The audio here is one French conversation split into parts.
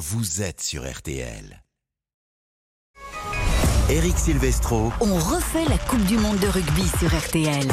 vous êtes sur RTL. Eric Silvestro. On refait la Coupe du Monde de rugby sur RTL.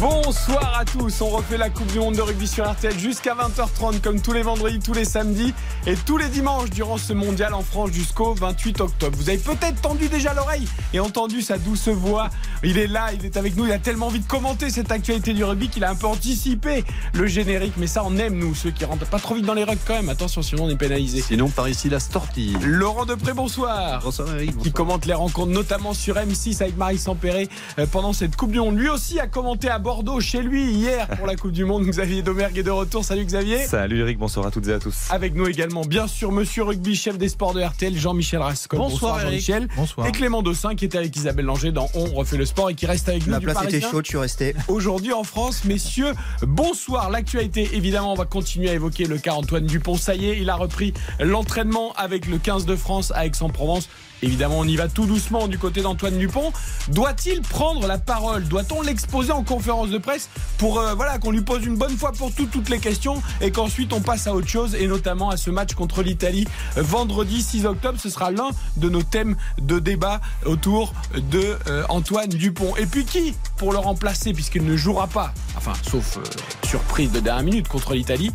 Bonsoir à tous, on refait la Coupe du Monde de rugby sur RTL jusqu'à 20h30 comme tous les vendredis, tous les samedis et tous les dimanches durant ce mondial en France jusqu'au 28 octobre. Vous avez peut-être tendu déjà l'oreille et entendu sa douce voix. Il est là, il est avec nous, il a tellement envie de commenter cette actualité du rugby qu'il a un peu anticipé le générique. Mais ça, on aime nous, ceux qui rentrent pas trop vite dans les rugs quand même. Attention, sinon on est pénalisé. Sinon, par ici, la stortille. Laurent Depré, bonsoir. Bonsoir Eric. Qui commente les rencontres, notamment sur M6 avec Marie Sampéré euh, pendant cette Coupe du Monde. Lui aussi a commenté à Bordeaux chez lui hier pour la Coupe du Monde. Xavier Domergue est de retour. Salut Xavier. Salut Eric, bonsoir à toutes et à tous. Avec nous également, bien sûr, Monsieur Rugby, chef des sports de RTL, Jean-Michel Rascol. Bonsoir, Jean-Michel. Bonsoir. Et Clément Dossin qui était avec Isabelle Langer dans On refait le sport et qui reste avec nous. La du place était chaude, je suis resté. Aujourd'hui en France, messieurs, bonsoir. L'actualité, évidemment, on va continuer à évoquer le cas Antoine Dupont. Ça y est, il a repris l'entraînement avec le 15 de France à Aix-en-Provence. Évidemment, on y va tout doucement du côté d'Antoine Dupont. Doit-il prendre la parole? Doit-on l'exposer en conférence de presse pour euh, voilà qu'on lui pose une bonne fois pour toutes toutes les questions et qu'ensuite on passe à autre chose et notamment à ce match contre l'Italie euh, vendredi 6 octobre? Ce sera l'un de nos thèmes de débat autour de euh, Antoine Dupont. Et puis qui pour le remplacer puisqu'il ne jouera pas, enfin sauf surprise de dernière minute contre l'Italie.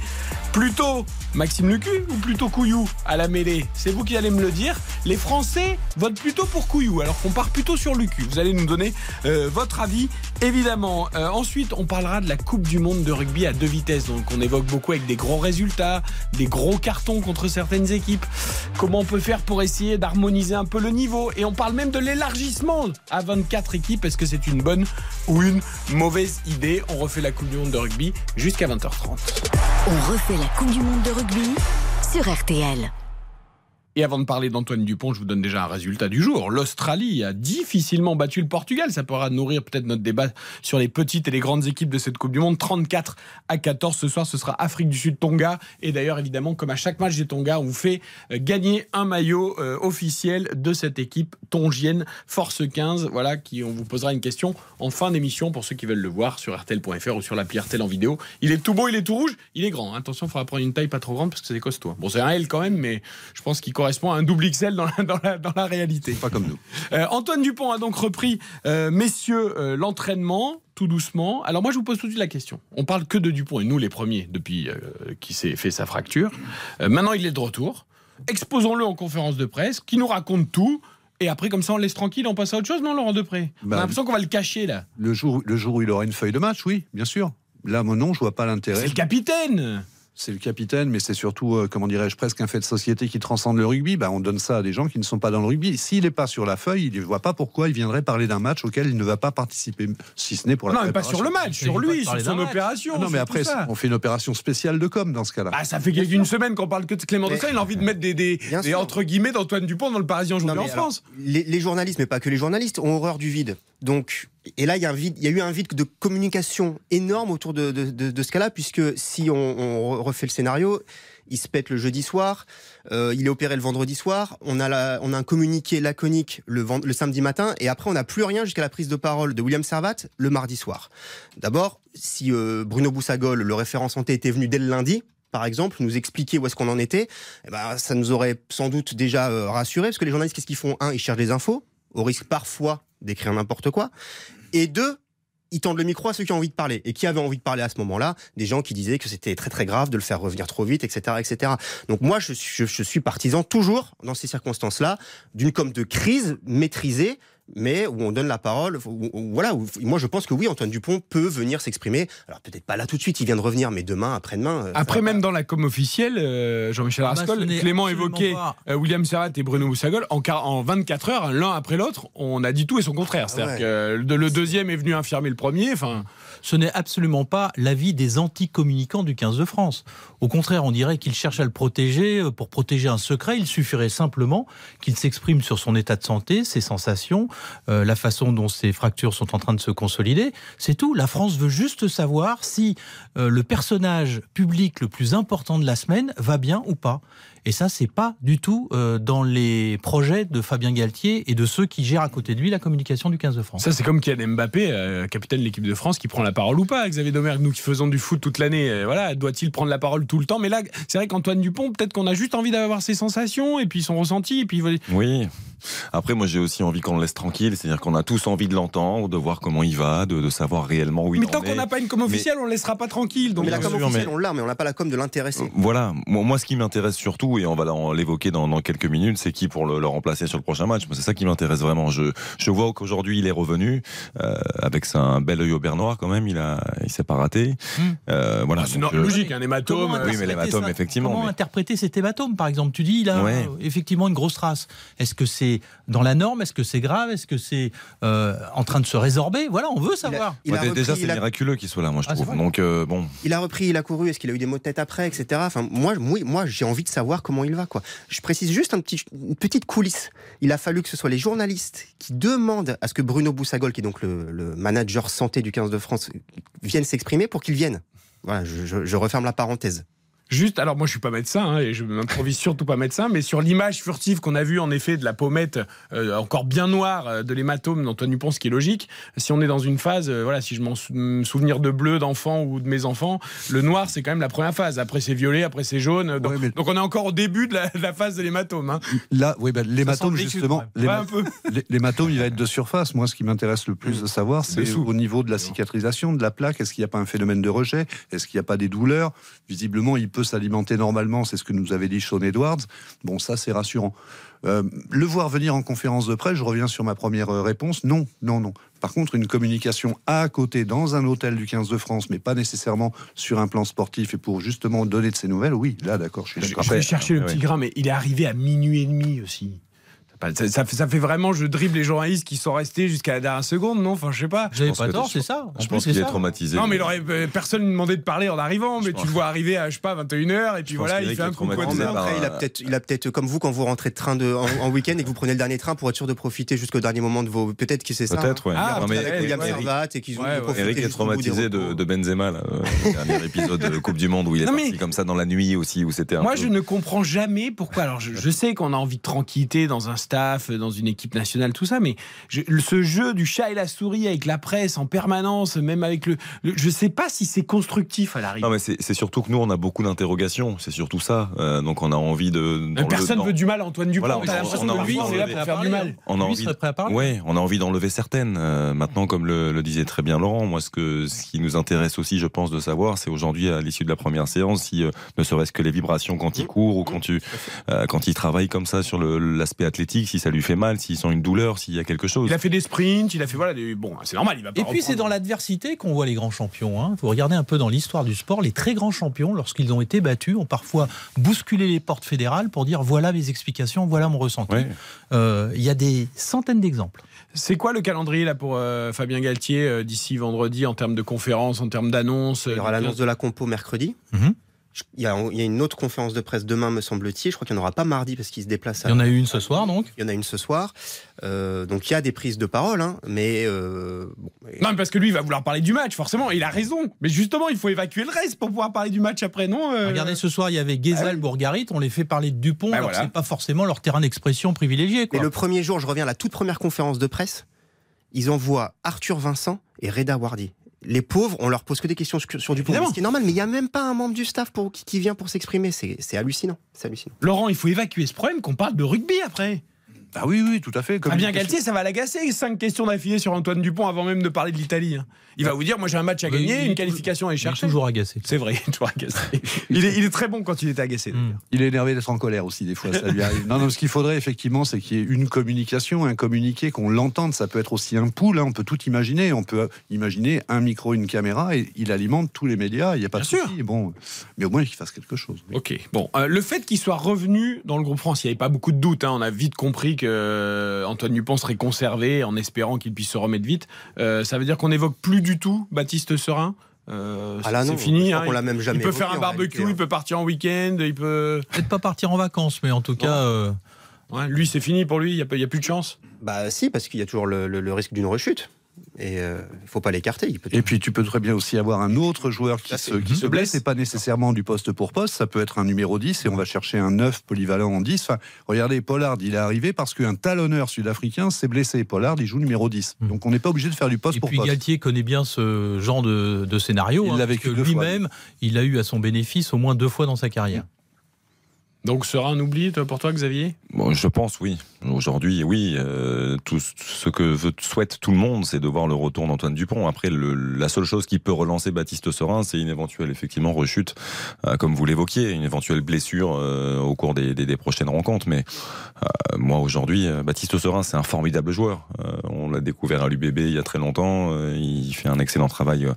Plutôt Maxime Lucu ou plutôt Couillou à la mêlée? C'est vous qui allez me le dire. Les Français votent plutôt pour Couillou alors qu'on part plutôt sur Lucu. Vous allez nous donner euh, votre avis évidemment. Euh, ensuite, on parlera de la Coupe du Monde de rugby à deux vitesses. Donc on évoque beaucoup avec des gros résultats, des gros cartons contre certaines équipes. Comment on peut faire pour essayer d'harmoniser un peu le niveau? Et on parle même de l'élargissement à 24 équipes. Est-ce que c'est une bonne ou une mauvaise idée? On refait la Coupe du Monde de rugby jusqu'à 20h30. On refait la Coupe du Monde de rugby sur RTL. Et avant de parler d'Antoine Dupont, je vous donne déjà un résultat du jour. L'Australie a difficilement battu le Portugal. Ça pourra nourrir peut-être notre débat sur les petites et les grandes équipes de cette Coupe du Monde. 34 à 14 ce soir, ce sera Afrique du Sud Tonga. Et d'ailleurs, évidemment, comme à chaque match des Tonga, on vous fait euh, gagner un maillot euh, officiel de cette équipe tongienne Force 15. Voilà, qui on vous posera une question en fin d'émission pour ceux qui veulent le voir sur RTL.fr ou sur l'appli RTL en vidéo. Il est tout beau, il est tout rouge, il est grand. Attention, il faudra prendre une taille pas trop grande parce que c'est costaud. Bon, c'est un L quand même, mais je pense qu'il correspond à un double XL dans la, dans la, dans la réalité. Pas comme nous. Euh, Antoine Dupont a donc repris, euh, messieurs, euh, l'entraînement tout doucement. Alors moi, je vous pose tout de suite la question. On parle que de Dupont et nous les premiers depuis qu'il s'est fait sa fracture. Maintenant, il est de retour. Exposons-le en conférence de presse, qui nous raconte tout. Et après, comme ça, on le laisse tranquille, on passe à autre chose, non, Laurent Depré On Bah, a l'impression qu'on va le cacher là. Le jour, le jour où il aura une feuille de match, oui, bien sûr. Là, mon nom, je vois pas l'intérêt. C'est le capitaine. C'est le capitaine, mais c'est surtout, euh, comment dirais-je, presque un fait de société qui transcende le rugby. Bah, on donne ça à des gens qui ne sont pas dans le rugby. S'il n'est pas sur la feuille, il ne voit pas pourquoi il viendrait parler d'un match auquel il ne va pas participer, si ce n'est pour la Non, mais pas sur le match, sur lui, sur son opération. Ah non, mais après, on fait une opération spéciale de com dans ce cas-là. Ah, ça fait une semaine qu'on parle que de Clément Dossin. Il a envie de mettre des, des, entre guillemets d'Antoine Dupont dans le Parisien aujourd'hui en alors, France. les, les journalistes, mais pas que les journalistes, ont horreur du vide. Donc, et là, il y a, un vide, il y a eu un vide de communication énorme autour de, de- de- de ce cas-là, puisque si on, on refait le scénario, il se pète le jeudi soir, euh, il est opéré le vendredi soir, on a, un communiqué laconique le, samedi matin, et après, on n'a plus rien jusqu'à la prise de parole de William Servat le mardi soir. D'abord, si euh, Bruno Boussagol, le référent santé, était venu dès le lundi, par exemple, nous expliquer où est-ce qu'on en était, eh ben, ça nous aurait sans doute déjà euh, rassuré, parce que les journalistes, qu'est-ce qu'ils font? Un, ils cherchent des infos, au risque parfois d'écrire n'importe quoi. Et deux, ils tendent le micro à ceux qui ont envie de parler. Et qui avaient envie de parler à ce moment-là Des gens qui disaient que c'était très très grave de le faire revenir trop vite, etc. etc. Donc moi, je, je suis partisan toujours, dans ces circonstances-là, d'une com de crise maîtrisée, mais où on donne la parole. où- où- voilà, où- moi je pense que oui, Antoine Dupont peut venir s'exprimer. Alors peut-être pas là tout de suite, il vient de revenir, mais demain, après-demain. euh, Après, va même dans la com officielle, euh, Jean-Michel Ah bah, Rascol, Clément évoquait euh, William Serrat et Bruno Boussagol en, quar- en 24 heures, l'un après l'autre, on a dit tout et son contraire. C'est-à-dire ouais. que le, le deuxième est venu infirmer le premier. Enfin, Ce n'est absolument pas l'avis des anti-communicants du 15 de France. Au contraire, on dirait qu'il cherche à le protéger. euh, Pour protéger un secret, il suffirait simplement qu'il s'exprime sur son état de santé, ses sensations, euh, la façon dont ces fractures sont en train de se consolider. C'est tout. La France veut juste savoir si euh, le personnage public le plus important de la semaine va bien ou pas. Et ça, c'est pas du tout euh, dans les projets de Fabien Galtier et de ceux qui gèrent à côté de lui la communication du 15 de France. Ça, c'est comme Kylian Mbappé, euh, capitaine de l'équipe de France, qui prend la parole ou pas. Xavier Domergue, nous qui faisons du foot toute l'année, euh, voilà, doit-il prendre la parole tout le temps? Mais là, c'est vrai qu'Antoine Dupont, peut-être qu'on a juste envie d'avoir ses sensations et puis son ressenti. Et puis Oui. Après, moi, j'ai aussi envie qu'on le laisse tranquille, c'est-à-dire qu'on a tous envie de l'entendre, de voir comment il va, de, de savoir réellement où il mais en tant qu'on n'a pas une com officielle, on ne laissera pas tranquille. Donc mais la com sûr, officielle, mais- on l'a, mais on n'a pas la com de l'intéressé. Voilà, moi, moi, ce qui m'intéresse surtout, et on va l'évoquer dans, dans quelques minutes, c'est qui pour le, le remplacer sur le prochain match. C'est ça qui m'intéresse vraiment. Je, je vois qu'aujourd'hui il est revenu euh, avec un bel œil au beurre noir quand même. Il a, il s'est pas raté. Hmm. Euh, voilà. Ah, c'est euh, logique, un hématome. Comment euh, oui, mais interpréter l'hématome, effectivement, Comment mais- interpréter cet hématome, par exemple? Tu dis, il a Ouais. euh, effectivement une grosse trace. Est-ce que c'est dans la norme? Est-ce que c'est grave? Est-ce que c'est euh, en train de se résorber? Voilà, on veut savoir. Il a, repris, déjà, c'est il a- miraculeux qu'il soit là, moi, je Ah, trouve. vrai Donc, euh, bon, il a repris, il a couru, est-ce qu'il a eu des maux de tête après, etc. Enfin, moi, moi, moi j'ai envie de savoir comment il va. Quoi. Je précise juste une petite coulisse. Il a fallu que ce soit les journalistes qui demandent à ce que Bruno Boussagol, qui est donc le, manager santé du 15 de France, vienne s'exprimer pour qu'il vienne. Voilà, je referme la parenthèse. Juste, alors moi je suis pas médecin hein, et je m'improvise surtout pas médecin, mais sur l'image furtive qu'on a vue en effet de la pommette euh, encore bien noire euh, de l'hématome d'Antoine Dupont, ce qui est logique, si on est dans une phase, euh, voilà, si je m'en sou- me souvenir de bleu d'enfants ou de mes enfants, le noir c'est quand même la première phase. Après c'est violet, après c'est jaune. Donc, Ouais, mais- donc on est encore au début de la, de la phase de l'hématome. Hein. Là, oui, ben, l'hématome, justement, l'hématome, il va être de surface. Moi, ce qui m'intéresse le plus de savoir, c'est au niveau de la cicatrisation, de la plaque. Est-ce qu'il n'y a pas un phénomène de rejet? Est-ce qu'il n'y a pas des douleurs? Visiblement, il peut s'alimenter normalement. C'est ce que nous avait dit Sean Edwards. Bon, ça, c'est rassurant. Euh, le voir venir en conférence de presse, je reviens sur ma première euh, réponse. Non, non, non. Par contre, une communication à côté, dans un hôtel du 15 de France, mais pas nécessairement sur un plan sportif et pour justement donner de ses nouvelles, oui, là, d'accord, je suis Je, d'accord. je vais chercher le petit grain, mais il est arrivé à minuit et demi aussi. Ça, ça fait, ça fait vraiment, je dribble les journalistes qui sont restés jusqu'à la dernière seconde, non Enfin, je sais pas. Pense pas que tort, c'est ça. En je pense c'est qu'il est ça. traumatisé. Non, mais il aurait, euh, personne ne lui demandait de parler en arrivant, mais tu le vois arriver à, je sais pas, 21h, et puis voilà, il fait un coup de Après, il a peut-être, il a peut-être, comme vous, quand vous rentrez de train de, en, en week-end et que vous prenez le dernier train pour être sûr de profiter jusqu'au dernier moment de vos. Peut-être que c'est ça. Peut-être, ouais. Ah, Non, Mais avec William Servat et qu'ils ont Eric est traumatisé de, Benzema, euh, le dernier épisode de Coupe du Monde où il est parti comme ça dans la nuit aussi, où c'était un Moi, je ne comprends jamais pourquoi. Alors, je, je sais qu'on a envie de tranquillité dans un staff, dans une équipe nationale, tout ça, mais je- ce jeu du chat et la souris avec la presse en permanence, même avec le. le- je sais pas si c'est constructif à l'arrivée. Non, mais c'est surtout que nous, on a beaucoup d'interrogations. C'est surtout ça. Euh, donc, on a envie de. dans Personne dans- veut du mal à Antoine Dupont. Voilà, on- l'impression on a que lui, envie c'est là pour faire du mal. On a envie. serait prêt à parler. Ouais, on a envie d'enlever certaines. Euh, maintenant, comme le, le disait très bien Laurent, moi, ce, que, ce qui nous intéresse aussi, je pense, de savoir, c'est aujourd'hui, à l'issue de la première séance, si euh, ne serait-ce que les vibrations quand il court ou quand, tu, euh, quand il travaille comme ça sur l'aspect athlétique, si ça lui fait mal, s'il sent une douleur, s'il y a quelque chose. Il a fait des sprints, il a fait voilà, des... bon, c'est normal, il va pas. Et puis c'est dans l'adversité qu'on voit les grands champions. Hein. Vous regardez un peu dans l'histoire du sport, les très grands champions, lorsqu'ils ont été battus, ont parfois bousculé les portes fédérales pour dire voilà mes explications, voilà mon ressenti. Ouais. Euh, Il y a des centaines d'exemples. C'est quoi le calendrier là pour euh, Fabien Galtier euh, d'ici vendredi en termes de conférences, en termes d'annonces Il y aura l'annonce de la compo mercredi. Mhm. Il y, a, il y a une autre conférence de presse demain, me semble-t-il. Je crois qu'il n'y en aura pas mardi parce qu'il se déplace. À... Il y en a eu une ce soir donc. Il y en a une ce soir. Euh, donc il y a des prises de parole, hein, mais euh, bon, Non, mais parce que lui, il va vouloir parler du match, forcément. Il a raison. Mais justement, il faut évacuer le reste pour pouvoir parler du match après, non euh Regardez, ce soir, il y avait Guézal, Ah. Bourgarit, on les fait parler de Dupont, Bah alors voilà. c'est pas forcément leur terrain d'expression privilégié. Mais Quoi. le premier jour, je reviens à la toute première conférence de presse, ils envoient Arthur Vincent et Reda Wardi. Les pauvres, on leur pose que des questions sur, sur Dupont. Évidemment. Ce qui est normal, mais il n'y a même pas un membre du staff pour, qui, qui vient pour s'exprimer. C'est c'est hallucinant. C'est hallucinant. Laurent, il faut évacuer ce problème qu'on parle de rugby après. Ah oui, oui, tout à fait. Fabien Communication- Galtier, ça va l'agacer. Cinq questions d'affilée sur Antoine Dupont avant même de parler de l'Italie. hein. Il va vous dire, moi j'ai un match à gagner, une qualification à Il est chercher. toujours agacé. C'est vrai, toujours agacé. il, est, il est très bon quand il est agacé. d'ailleurs. Mm. Il est énervé d'être en colère aussi, des fois, ça lui arrive. Non, non, ce qu'il faudrait effectivement, c'est qu'il y ait une communication, un communiqué, qu'on l'entende. Ça peut être aussi un pool, hein, on peut tout imaginer. On peut imaginer un micro, une caméra, et il alimente tous les médias, il n'y a pas Bien de sûr. souci. Bon, mais au moins qu'il fasse quelque chose. oui. Ok, bon. Euh, le fait qu'il soit revenu dans le groupe France, il n'y avait pas beaucoup de doutes. hein. On a vite compris que euh, Antoine Dupont serait conservé en espérant qu'il puisse se remettre vite. Euh, ça veut dire qu'on n'évoque plus du tout Baptiste Serein Euh, Ah là, c'est non, fini. hein. qu'on l'a même jamais il peut faire un en barbecue, réalité, hein. il peut partir en week-end, il peut. Peut-être pas partir en vacances, mais en tout cas, euh, Ouais, lui, c'est fini pour lui. Il n'y a, pas- il y a plus de chance? Bah si, parce qu'il y a toujours le, le- le risque d'une rechute. Et il ne faut pas l'écarter. il peut- Et puis tu peux très bien aussi avoir un autre joueur qui se, qui se blesse, et pas nécessairement du poste pour poste, ça peut être un numéro 10 et on va chercher un 9 polyvalent en 10. Enfin, regardez, Pollard, il est arrivé parce qu'un talonneur sud-africain s'est blessé. Pollard, il joue numéro 10. Mhm. Donc on n'est pas obligé de faire du poste Et pour puis poste. Galtier connaît bien ce genre de, de scénario. Il l'a vécu fois, Lui-même, il a eu à son bénéfice au moins deux fois dans sa carrière. Donc sera un oubli toi, pour toi, Xavier? Bon, je pense oui. Aujourd'hui, oui. euh, tout ce que veut, souhaite tout le monde, c'est de voir le retour d'Antoine Dupont. Après, le, la seule chose qui peut relancer Baptiste Serin, c'est une éventuelle effectivement rechute, euh, comme vous l'évoquiez, une éventuelle blessure euh, au cours des, des, des prochaines rencontres. Mais euh, moi, aujourd'hui, euh, Baptiste Serin, c'est un formidable joueur. Euh, on l'a découvert à l'UBB il y a très longtemps. il fait un excellent travail.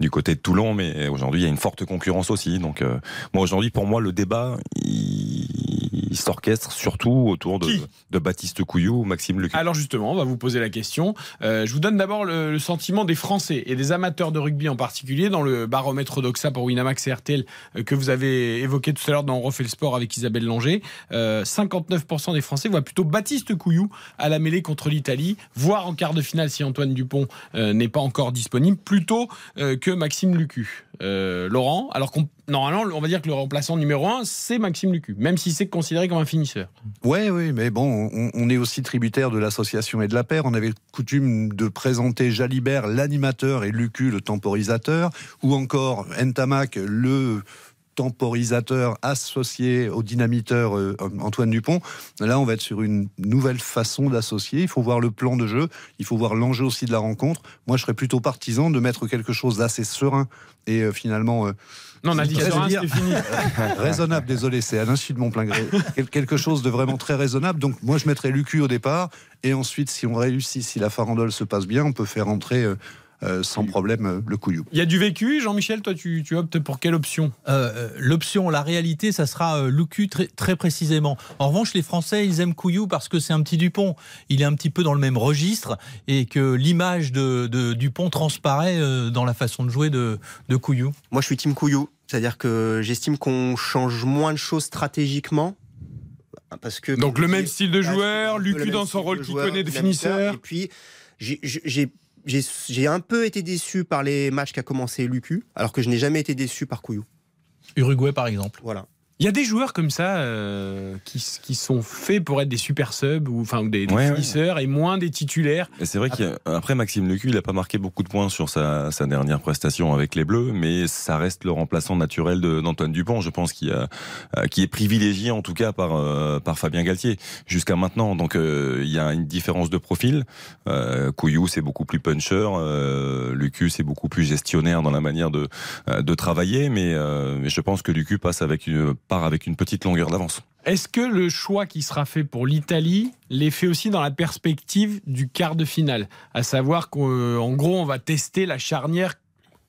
Du côté de Toulon, mais aujourd'hui il y a une forte concurrence aussi. Donc euh, moi aujourd'hui, pour moi, le débat il s'orchestre surtout autour de, de Baptiste Couillou ou Maxime Luc. Alors justement, on va vous poser la question. Euh, je vous donne d'abord le, le sentiment des Français et des amateurs de rugby en particulier dans le baromètre d'Oxa pour Winamax et RTL euh, que vous avez évoqué tout à l'heure dans On refait le sport avec Isabelle Langer. Euh, 59% des Français voient plutôt Baptiste Couillou à la mêlée contre l'Italie, voire en quart de finale si Antoine Dupont euh, n'est pas encore disponible, plutôt euh, que Maxime Lucu. Euh, Laurent, alors qu'on normalement on va dire que le remplaçant numéro un c'est Maxime Lucu, même si c'est considéré comme un finisseur. Ouais, oui, mais bon, on, on est aussi tributaire de l'association et de la paire. On avait coutume de présenter Jalibert, l'animateur, et Lucu, le temporisateur, ou encore Ntamak, le temporisateur associé au dynamiteur euh, Antoine Dupont. Là, on va être sur une nouvelle façon d'associer. Il faut voir le plan de jeu, il faut voir l'enjeu aussi de la rencontre. Moi, je serais plutôt partisan de mettre quelque chose d'assez serein et euh, finalement euh, Non, on a dit Serein, c'était fini. raisonnable. Désolé, c'est à l'insu de mon plein gré. Quel- Quelque chose de vraiment très raisonnable. Donc, moi, je mettrais Lucu au départ. Et ensuite, si on réussit, si la farandole se passe bien, on peut faire entrer euh, sans problème euh, le couillou. Il y a du vécu, Jean-Michel, toi tu, tu optes pour quelle option? Euh, L'option, la réalité, ça sera euh, Lucu très, très précisément. En revanche, les Français, ils aiment Couillou parce que c'est un petit Dupont. Il est un petit peu dans le même registre et que l'image de, de Dupont transparaît euh, dans la façon de jouer de, de Couillou. Moi, je suis team Couillou. C'est-à-dire que j'estime qu'on change moins de choses stratégiquement. Parce que, Donc le même style de joueur, Lucu dans son rôle qu'il connaît de finisseur. Et puis, j'ai- j'ai un peu été déçu par les matchs qu'a commencé Lucu, alors que je n'ai jamais été déçu par Couillou. Uruguay, par exemple. Voilà. Il y a des joueurs comme ça euh, qui, qui sont faits pour être des super subs ou, enfin, des, des Ouais, ouais. finisseurs et moins des titulaires. Et c'est vrai qu'après Maxime Lecu, il n'a pas marqué beaucoup de points sur sa, sa dernière prestation avec les Bleus, mais ça reste le remplaçant naturel d'Antoine Dupont, je pense, qui, a, euh, qui est privilégié en tout cas par, euh, par Fabien Galtier jusqu'à maintenant. Donc euh, il y a une différence de profil. Euh, Couillou, c'est beaucoup plus puncher, euh, Lucu, c'est beaucoup plus gestionnaire dans la manière de, de travailler, mais, euh, mais je pense que Lucu passe avec une, avec une petite longueur d'avance. Est-ce que le choix qui sera fait pour l'Italie l'est fait aussi dans la perspective du quart de finale? À savoir qu'en gros, on va tester la charnière,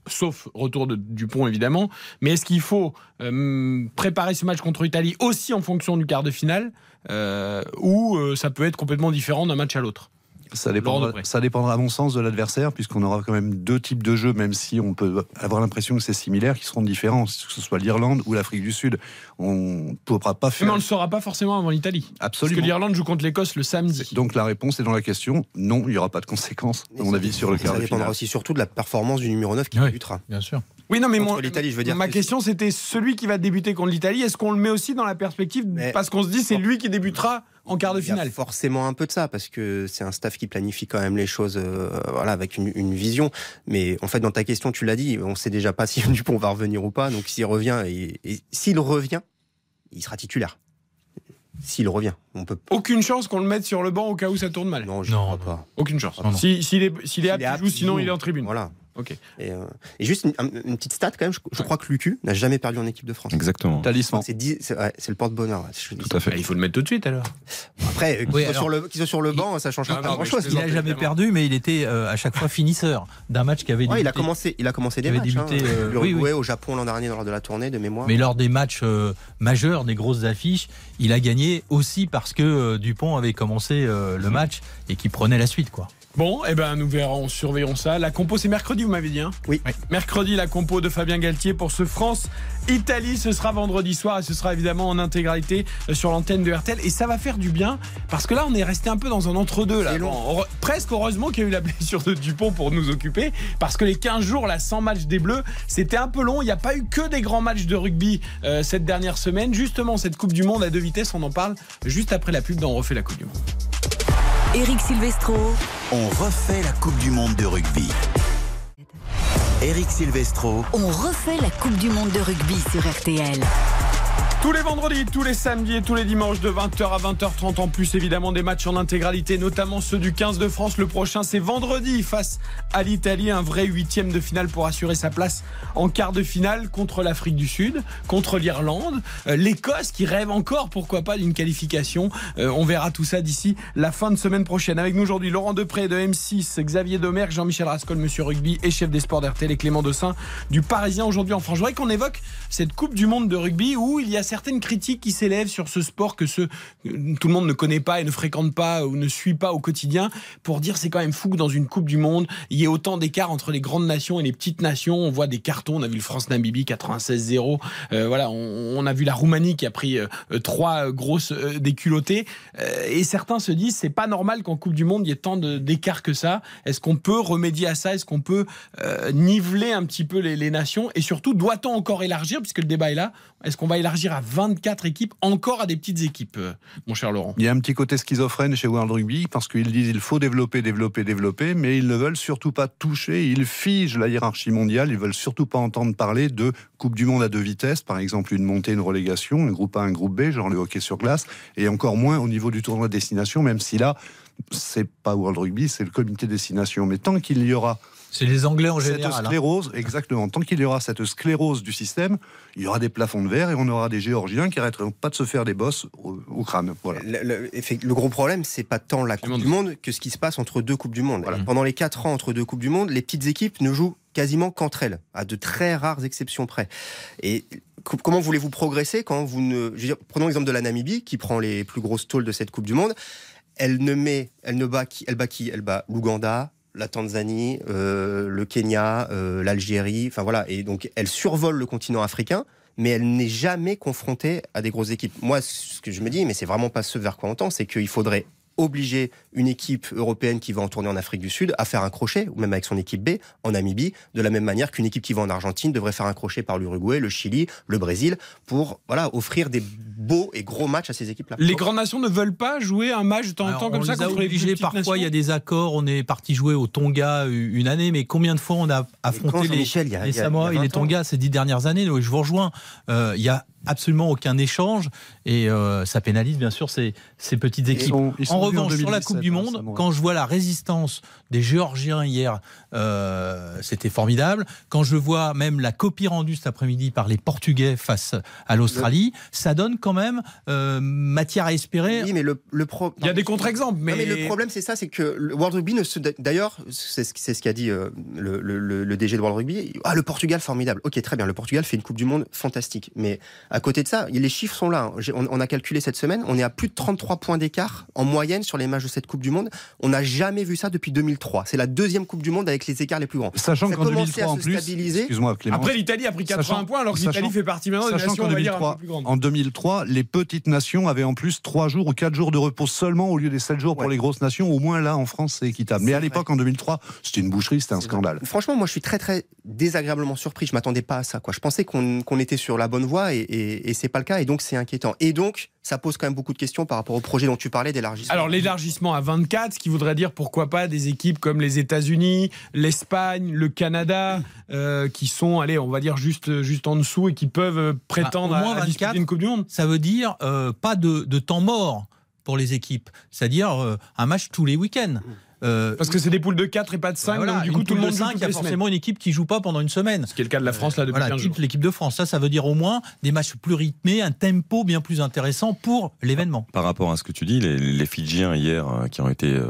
sauf retour de Dupont évidemment, mais est-ce qu'il faut euh, préparer ce match contre l'Italie aussi en fonction du quart de finale euh, ou euh, ça peut être complètement différent d'un match à l'autre? Ça dépendra, ça dépendra à mon sens de l'adversaire, puisqu'on aura quand même deux types de jeux, même si on peut avoir l'impression que c'est similaire, qui seront différents, que ce soit l'Irlande ou l'Afrique du Sud. On ne pourra pas Mais faire on ne le saura pas forcément avant l'Italie. Parce absolument. que l'Irlande joue contre l'Écosse le samedi. Donc la réponse est dans la question. Non, il n'y aura pas de conséquences, à mon avis, sur le Ça quart de dépendra aussi surtout de la performance du numéro 9 qui Oui. débutera. Bien sûr. Oui, non, mais mon- l'Italie, je veux dire, ma question c'était celui qui va débuter contre l'Italie. Est-ce qu'on le met aussi dans la perspective Mais- parce qu'on se dit c'est lui qui débutera en quart de Il y a finale forcément un peu de ça parce que c'est un staff qui planifie quand même les choses, euh, voilà, avec une, une vision. Mais en fait, dans ta question, tu l'as dit, on sait déjà pas si Dupont va revenir ou pas. Donc s'il revient et, et s'il revient, il sera titulaire. S'il revient, on peut. Aucune chance qu'on le mette sur le banc au cas où ça tourne mal. Non, je Non, crois pas. Aucune chance. Non. Si- S'il est, s'il est apte, S'il il joue, sinon il est en tribune. Voilà. Ok. Et, euh, et juste une, une petite stat quand même. Je, je crois que Lucu n'a jamais perdu en équipe de France. Exactement. Talisman. C'est ouais, le porte-bonheur. Tout à Bah, fait. il faut le mettre tout de suite alors. Après, euh, qu'il Oui, soit, sur le, qu'il soit sur le banc, ça change pas grand-chose. Il n'a jamais perdu, mais il était euh, à chaque fois finisseur d'un match qui avait Ouais, il a débuté. commencé, il a commencé des Il matchs. avait débuté, hein. euh, L'Uruguay oui, oui. au Japon l'an dernier lors de la tournée de mémoire. Mais lors des matchs euh, majeurs, des grosses affiches, il a gagné aussi parce que euh, Dupont avait commencé euh, le match et qu'il prenait la suite. quoi. Bon, eh ben nous verrons, surveillons ça. La compo c'est mercredi, vous m'avez dit. Hein oui. Mercredi, la compo de Fabien Galtier pour ce France-Italie. Ce sera vendredi soir et ce sera évidemment en intégralité euh, sur l'antenne de RTL. Et ça va faire du bien parce que là, on est resté un peu dans un entre-deux. là. Bon, presque heureusement qu'il y a eu la blessure de Dupont pour nous occuper parce que les 15 jours, là, sans match des Bleus, c'était un peu long. Il n'y a pas eu que des grands matchs de rugby euh, cette dernière semaine. Justement, cette Coupe du Monde à deux vitesses, on en parle juste après la pub dans On refait la Coupe du Monde. Eric Silvestro. On refait la Coupe du Monde de rugby. Eric Silvestro. On refait la Coupe du Monde de rugby sur RTL. Tous les vendredis, tous les samedis et tous les dimanches de 20h à 20h30 en plus évidemment des matchs en intégralité, notamment ceux du 15 de France. Le prochain c'est vendredi face à l'Italie, un vrai huitième de finale pour assurer sa place en quart de finale contre l'Afrique du Sud, contre l'Irlande, euh, l'Écosse qui rêve encore pourquoi pas d'une qualification. Euh, on verra tout ça d'ici la fin de semaine prochaine. Avec nous aujourd'hui Laurent Depré de M6, Xavier Domergue, Jean-Michel Rascol, Monsieur Rugby et chef des sports d'RTL et Clément Dossin du Parisien aujourd'hui en France. Je qu'on évoque cette Coupe du Monde de rugby où il y a certaines critiques qui s'élèvent sur ce sport que ce, tout le monde ne connaît pas et ne fréquente pas ou ne suit pas au quotidien pour dire c'est quand même fou que dans une Coupe du Monde, il y ait autant d'écart entre les grandes nations et les petites nations. On voit des cartons, on a vu le France-Namibie 96-0, euh, voilà, on, on, a vu la Roumanie qui a pris euh, trois grosses euh, déculottées et certains se disent c'est pas normal qu'en Coupe du Monde il y ait tant d'écart que ça. Est-ce qu'on peut remédier à ça? Est-ce qu'on peut niveler un petit peu les, les nations? Et surtout doit-on encore élargir puisque le débat est là Est-ce qu'on va élargir à 24 quatre équipes encore à des petites équipes, euh, mon cher Laurent. Il y a un petit côté schizophrène chez World Rugby parce qu'ils disent il faut développer, développer, développer, mais ils ne veulent surtout pas toucher, ils figent la hiérarchie mondiale, ils veulent surtout pas entendre parler de Coupe du Monde à deux vitesses, par exemple une montée, une relégation, un groupe A, un groupe B, genre le hockey sur glace, et encore moins au niveau du tournoi de destination, même si là, c'est pas World Rugby, c'est le comité destination. Mais tant qu'il y aura c'est les Anglais en général. Cette hein. sclérose, exactement. Tant qu'il y aura cette sclérose du système, il y aura des plafonds de verre et on aura des Géorgiens qui arrêteront pas de se faire des bosses au, crâne. Voilà. Le, le, gros problème, c'est pas tant la Coupe du Monde que ce qui se passe entre deux Coupes du Monde. Pendant les quatre ans entre deux Coupes du Monde, les petites équipes ne jouent quasiment qu'entre elles, à de très rares exceptions près. Et comment voulez-vous progresser quand vous ne... prenons l'exemple de la Namibie, qui prend les plus grosses tôles de cette Coupe du Monde. Elle ne met, elle ne bat qui Elle bat qui? Elle bat l'Ouganda, la Tanzanie, euh, le Kenya, euh, l'Algérie, enfin voilà, et donc elle survole le continent africain, mais elle n'est jamais confrontée à des grosses équipes. Moi, ce que je me dis, mais c'est vraiment pas ce vers quoi on tend, c'est qu'il faudrait obliger une équipe européenne qui va en tourner en Afrique du Sud à faire un crochet, ou même avec son équipe B, en Namibie, de la même manière qu'une équipe qui va en Argentine devrait faire un crochet par l'Uruguay, le Chili, le Brésil, pour voilà offrir des beaux et gros matchs à ces équipes-là. Les grandes nations ne veulent pas jouer un match de temps en temps comme ça contre les Parfois, il y a des accords. On est parti jouer au Tonga une année, mais combien de fois on a affronté les, les Samoa et les Tonga ces dix dernières années? Je vous rejoins. Euh, il y a absolument aucun échange et euh, ça pénalise bien sûr ces, ces petites équipes. en revanche, sur la Coupe du Monde, quand je vois la résistance des Géorgiens hier, euh, c'était formidable. Quand je vois même la copie rendue cet après-midi par les Portugais face à l'Australie, ça donne quand même euh, matière à espérer. Oui, mais le, le Il y a des contre-exemples. Mais... mais... le problème, c'est ça, c'est que le World Rugby ne se. D'ailleurs, c'est ce, ce qu'a dit le, le, le, DG de World Rugby. Ah, le Portugal, formidable. Ok, très bien. Le Portugal fait une Coupe du Monde fantastique. Mais à côté de ça, les chiffres sont là. On, a calculé cette semaine, on est à plus de 33 points d'écart en moyenne sur les matchs de cette Coupe du Monde. On n'a jamais vu ça depuis 2003. C'est la deuxième Coupe du Monde avec les écarts les plus grands. Sachant qu'en 2003 en plus, excuse-moi Après l'Italie a pris 80 points alors que l'Italie fait partie maintenant des nations 2003, En 2003, les petites nations avaient en plus 3 jours ou 4 jours de repos seulement au lieu des 7 jours pour les grosses nations. Au moins là en France c'est équitable. Mais à l'époque en 2003, c'était une boucherie, c'était un scandale. Franchement, moi je suis très très désagréablement surpris. Je m'attendais pas à ça. Quoi. Je pensais qu'on était sur la bonne voie et, et, et c'est pas le cas et donc c'est inquiétant. Et donc ça pose quand même beaucoup de questions par rapport au projet dont tu parlais d'élargissement. Alors l'élargissement à 24, ce qui voudrait dire pourquoi pas des équipes comme les États-Unis, l'Espagne, le Canada, euh, qui sont, allez, on va dire juste juste en dessous et qui peuvent euh, prétendre bah, à, disputer une Coupe du Monde. Ça veut dire euh, pas de, de, temps mort pour les équipes, c'est-à-dire un match tous les week-ends. Euh, Parce que c'est des poules de 4 et pas de 5, bah donc du coup tout le monde 5, il y a forcément une équipe qui joue pas pendant une semaine. Ce qui est le cas de la France là depuis voilà, 15 jours. L'équipe de France, ça, ça veut dire au moins des matchs plus rythmés, un tempo bien plus intéressant pour l'événement. Par rapport à ce que tu dis, les, les Fidjiens hier euh, qui ont été euh,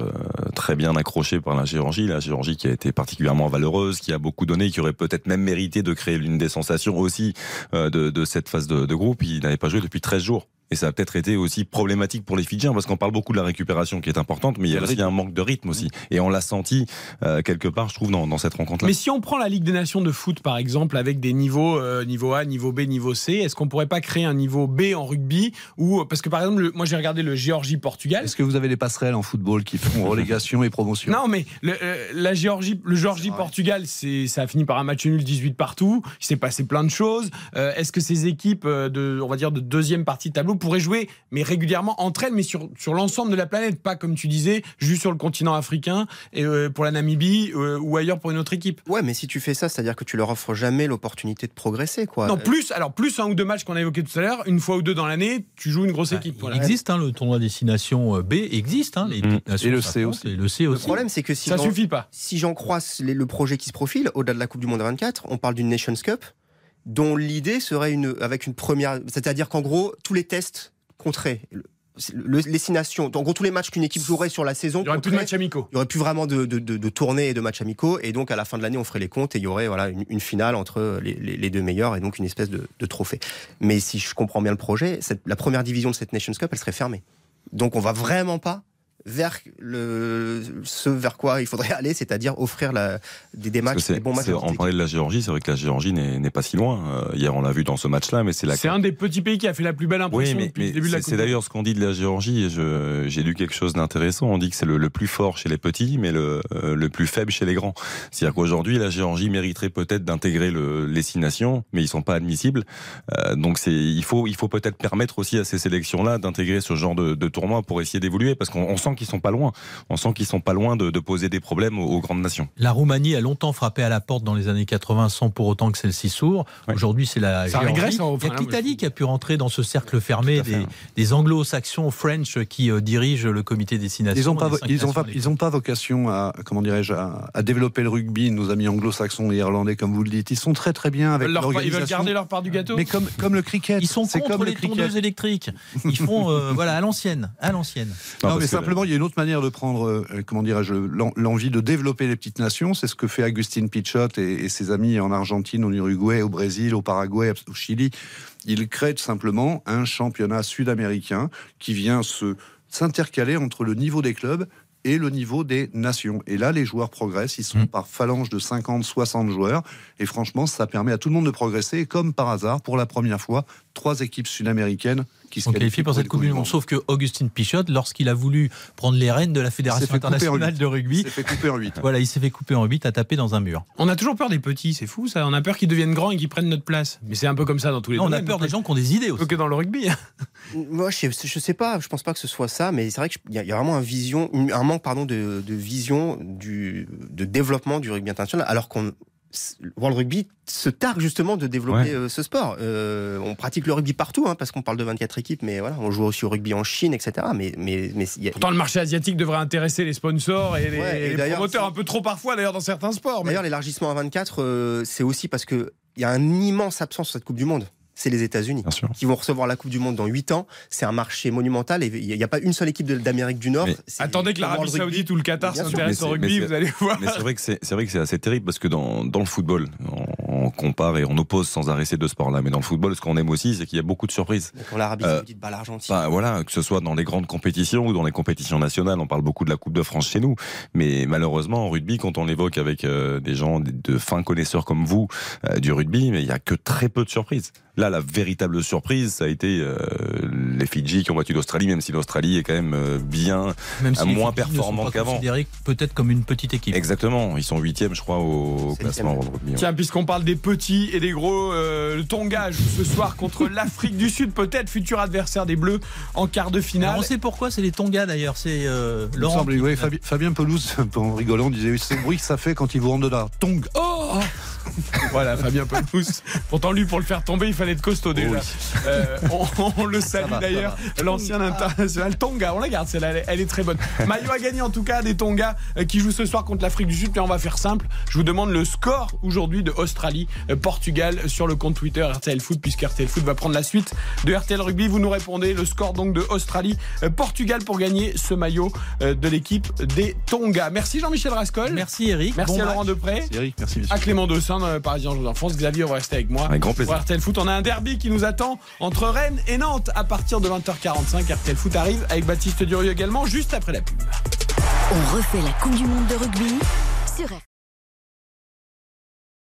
très bien accrochés par la Géorgie, la Géorgie qui a été particulièrement valeureuse, qui a beaucoup donné, qui aurait peut-être même mérité de créer l'une des sensations aussi de, de, cette phase de, de groupe, ils n'avaient pas joué depuis 13 jours. Et ça a peut-être été aussi problématique pour les Fidjiens parce qu'on parle beaucoup de la récupération qui est importante, mais il y a aussi un manque de rythme aussi. Et on l'a senti euh, quelque part, je trouve, dans, dans cette rencontre-là. Mais si on prend la Ligue des Nations de foot, par exemple, avec des niveaux euh, niveau A, niveau B, niveau C, est-ce qu'on pourrait pas créer un niveau B en rugby ou parce que par exemple, le- moi j'ai regardé le Géorgie-Portugal. Est-ce que vous avez les passerelles en football qui font relégation et promotion? Non, mais le, euh, la Géorgie, le Géorgie-Portugal, c'est ça a fini par un match nul 18 partout. Il s'est passé plein de choses. Euh, Est-ce que ces équipes euh, de, on va dire, de deuxième partie de tableau pourraient jouer, mais régulièrement entre elles, mais sur sur l'ensemble de la planète, pas comme tu disais, juste sur le continent africain et euh, pour la Namibie euh, ou ailleurs pour une autre équipe. Ouais, mais si tu fais ça, c'est-à-dire que tu leur offres jamais l'opportunité de progresser, quoi. Non, plus, alors plus un ou deux matchs qu'on a évoqué tout à l'heure, une fois ou deux dans l'année, tu joues une grosse équipe. Il Voilà. existe, hein, le tournoi destination euh, B existe. Hein, les Mm. nations Et le C aussi. Et le C Le aussi. problème, c'est que si Ça j'en- suffit pas. si j'en crois le projet qui se profile, au-delà de la Coupe du Monde à 24, on parle d'une Nations Cup, dont l'idée serait une, avec une première, c'est-à-dire qu'en gros, tous les tests compteraient. Le- le- les six nations, en gros, tous les matchs qu'une équipe jouerait sur la saison, Il y aurait plus de matchs amicaux. il y aurait plus vraiment de, de, de, de tournées et de matchs amicaux, et donc à la fin de l'année, on ferait les comptes et il y aurait voilà une, une finale entre les, les- les deux meilleurs et donc une espèce de, de trophée. Mais si je comprends bien le projet, cette- la première division de cette Nations Cup, elle serait fermée. Donc on va vraiment pas vers le, ce vers quoi il faudrait aller, c'est-à-dire offrir la, des, des matchs, c'est- des bons matchs. on parlait de la Géorgie, c'est vrai que la Géorgie n'est n'est pas si loin. Euh, hier, on l'a vu dans ce match-là, mais c'est la C'est un des petits pays qui a fait la plus belle Oui, impression mais, depuis mais le début de la c'est- d'ailleurs ce qu'on dit de la Géorgie. et je- J'ai lu quelque chose d'intéressant. On dit que c'est le, le plus fort chez les petits, mais le, euh, le plus faible chez les grands. C'est-à-dire qu'aujourd'hui, la Géorgie mériterait peut-être d'intégrer le- les six nations, mais ils sont pas admissibles. Euh, donc c'est, il faut, il faut peut-être permettre aussi à ces sélections-là d'intégrer ce genre de, de tournoi pour essayer d'évoluer, parce qu'on on sent qu'ils sont pas loin. On sent qu'ils sont pas loin de, de poser des problèmes aux, aux grandes nations. La Roumanie a longtemps frappé à la porte dans les années 80 sans pour autant que celle-ci s'ouvre. Ouais. Aujourd'hui, c'est la Ça Géorgie. régresse, hein, Il y a l'Italie qui a pu rentrer dans ce cercle fermé des, hein. des anglo-saxons French qui euh, dirigent le comité destination. Ils n'ont pas, ils ont pas, de ils ont pas vocation à, comment dirais-je, à, à développer le rugby. Nos amis anglo-saxons et irlandais, comme vous le dites, ils sont très très bien avec Leur ils veulent garder leur part du gâteau. Mais comme, comme le cricket, Ils sont contre comme les le cricket. électriques. Ils font, euh, voilà, à l'ancienne, à l'ancienne. Non, Non, parce mais simplement, il y a une autre manière de prendre, euh, comment dirais-je, l'en- l'envie de développer les petites nations. C'est ce que fait Agustin Pichot et, et ses amis en Argentine, au Uruguay, au Brésil, au Paraguay, au Chili. Il crée tout simplement un championnat sud-américain qui vient se s'intercaler entre le niveau des clubs et le niveau des nations. Et là, les joueurs progressent. Ils sont Mm. par phalange de 50, 60 joueurs. Et franchement, ça permet à tout le monde de progresser. Et comme par hasard, pour la première fois, trois équipes sud-américaines qui se On qualifie pour cette Coupe du Monde. Sauf que Augustin Pichot, lorsqu'il a voulu prendre les rênes de la Fédération internationale de rugby, Il s'est fait couper en 8. voilà, il s'est fait couper en 8 à taper dans un mur. On a toujours peur des petits, c'est fou ça. On a peur qu'ils deviennent grands et qu'ils prennent notre place. Mais c'est un peu comme ça dans tous les Non, on a domaines. peur des gens qui ont des idées aussi. que dans le rugby. Moi, je, sais- je sais pas, je pense pas que ce soit ça, mais c'est vrai qu'il y, a- il y a vraiment un, vision, un manque pardon, de, de vision du, de développement du rugby international, alors qu'on. World Rugby se targue justement de développer Ouais. euh, ce sport. Euh, on pratique le rugby partout, hein, parce qu'on parle de 24 équipes, mais voilà, on joue aussi au rugby en Chine, etc. Mais, mais, mais il y a- Pourtant, le marché asiatique devrait intéresser les sponsors et les, Ouais, et les d'ailleurs, promoteurs un peu trop parfois, d'ailleurs, dans certains sports. mais- D'ailleurs, l'élargissement à 24, euh, c'est aussi parce qu'il y a un immense absence sur cette Coupe du Monde. C'est les États-Unis qui vont recevoir la Coupe du Monde dans 8 ans. C'est un marché monumental et il n'y a pas une seule équipe d'Amérique du Nord. Attendez que l'Arabie Saoudite ou le Qatar mais au rugby, mais c'est- vous allez voir. Mais c'est vrai que c'est c'est vrai que c'est assez terrible parce que dans, dans le football, on, on compare et on oppose sans arrêt ces deux sports-là. Mais dans le football, ce qu'on aime aussi, c'est qu'il y a beaucoup de surprises. Quand l'Arabie Euh, Saoudite bat l'Argentine. Voilà, que ce soit dans les grandes compétitions ou dans les compétitions nationales, on parle beaucoup de la Coupe de France chez nous, mais malheureusement en rugby, quand on l'évoque avec euh, des gens de, fins connaisseurs comme vous euh, du rugby, mais il y a que très peu de surprises. Là, la véritable surprise, ça a été euh, les Fidji qui ont battu l'Australie, même si l'Australie est quand même euh, bien. Même si moins pas qu'avant. peut-être comme une petite équipe. Exactement, ils sont huitièmes, je crois, au classement. Tiens, puisqu'on parle des petits et des gros, euh, le Tonga joue ce soir contre l'Afrique du Sud, peut-être futur adversaire des Bleus en quart de Alors, finale. on sait pourquoi, c'est les Tonga d'ailleurs. C'est euh, Laurent. semble, qui- oui, Fabi- Fabien Pelouse, un peu en rigolant, disait oui, c'est le bruit que ça fait quand ils vous rendent de la tongue. Oh Voilà, Fabien Pelouse. Pourtant, lui, pour le faire tomber, il fallait être costaud déjà. Euh, on, on le salue d'ailleurs, l'ancien international Tonga. On la garde, celle-là, elle, est- elle est très bonne. Maillot a gagné en tout cas des Tonga euh, qui jouent ce soir contre l'Afrique du Sud. Puis on va faire simple. Je vous demande le score aujourd'hui de Australie-Portugal sur le compte Twitter RTL Foot, puisque RTL Foot va prendre la suite de RTL Rugby. Vous nous répondez le score donc de Australie-Portugal pour gagner ce maillot euh, de l'équipe des Tonga. Merci Jean-Michel Rascol. Merci Eric. Merci Bon à Laurent match. Depré. Eric, merci. À Clément Dossin euh, Parisien joue en France. Xavier va rester avec moi. Avec grand plaisir. Pour RTL Foot, on a un derby qui nous attend entre Rennes et Nantes à partir de 20h45. RTL Foot arrive avec Baptiste Durieux également, juste après la pub. On refait la Coupe du Monde de rugby sur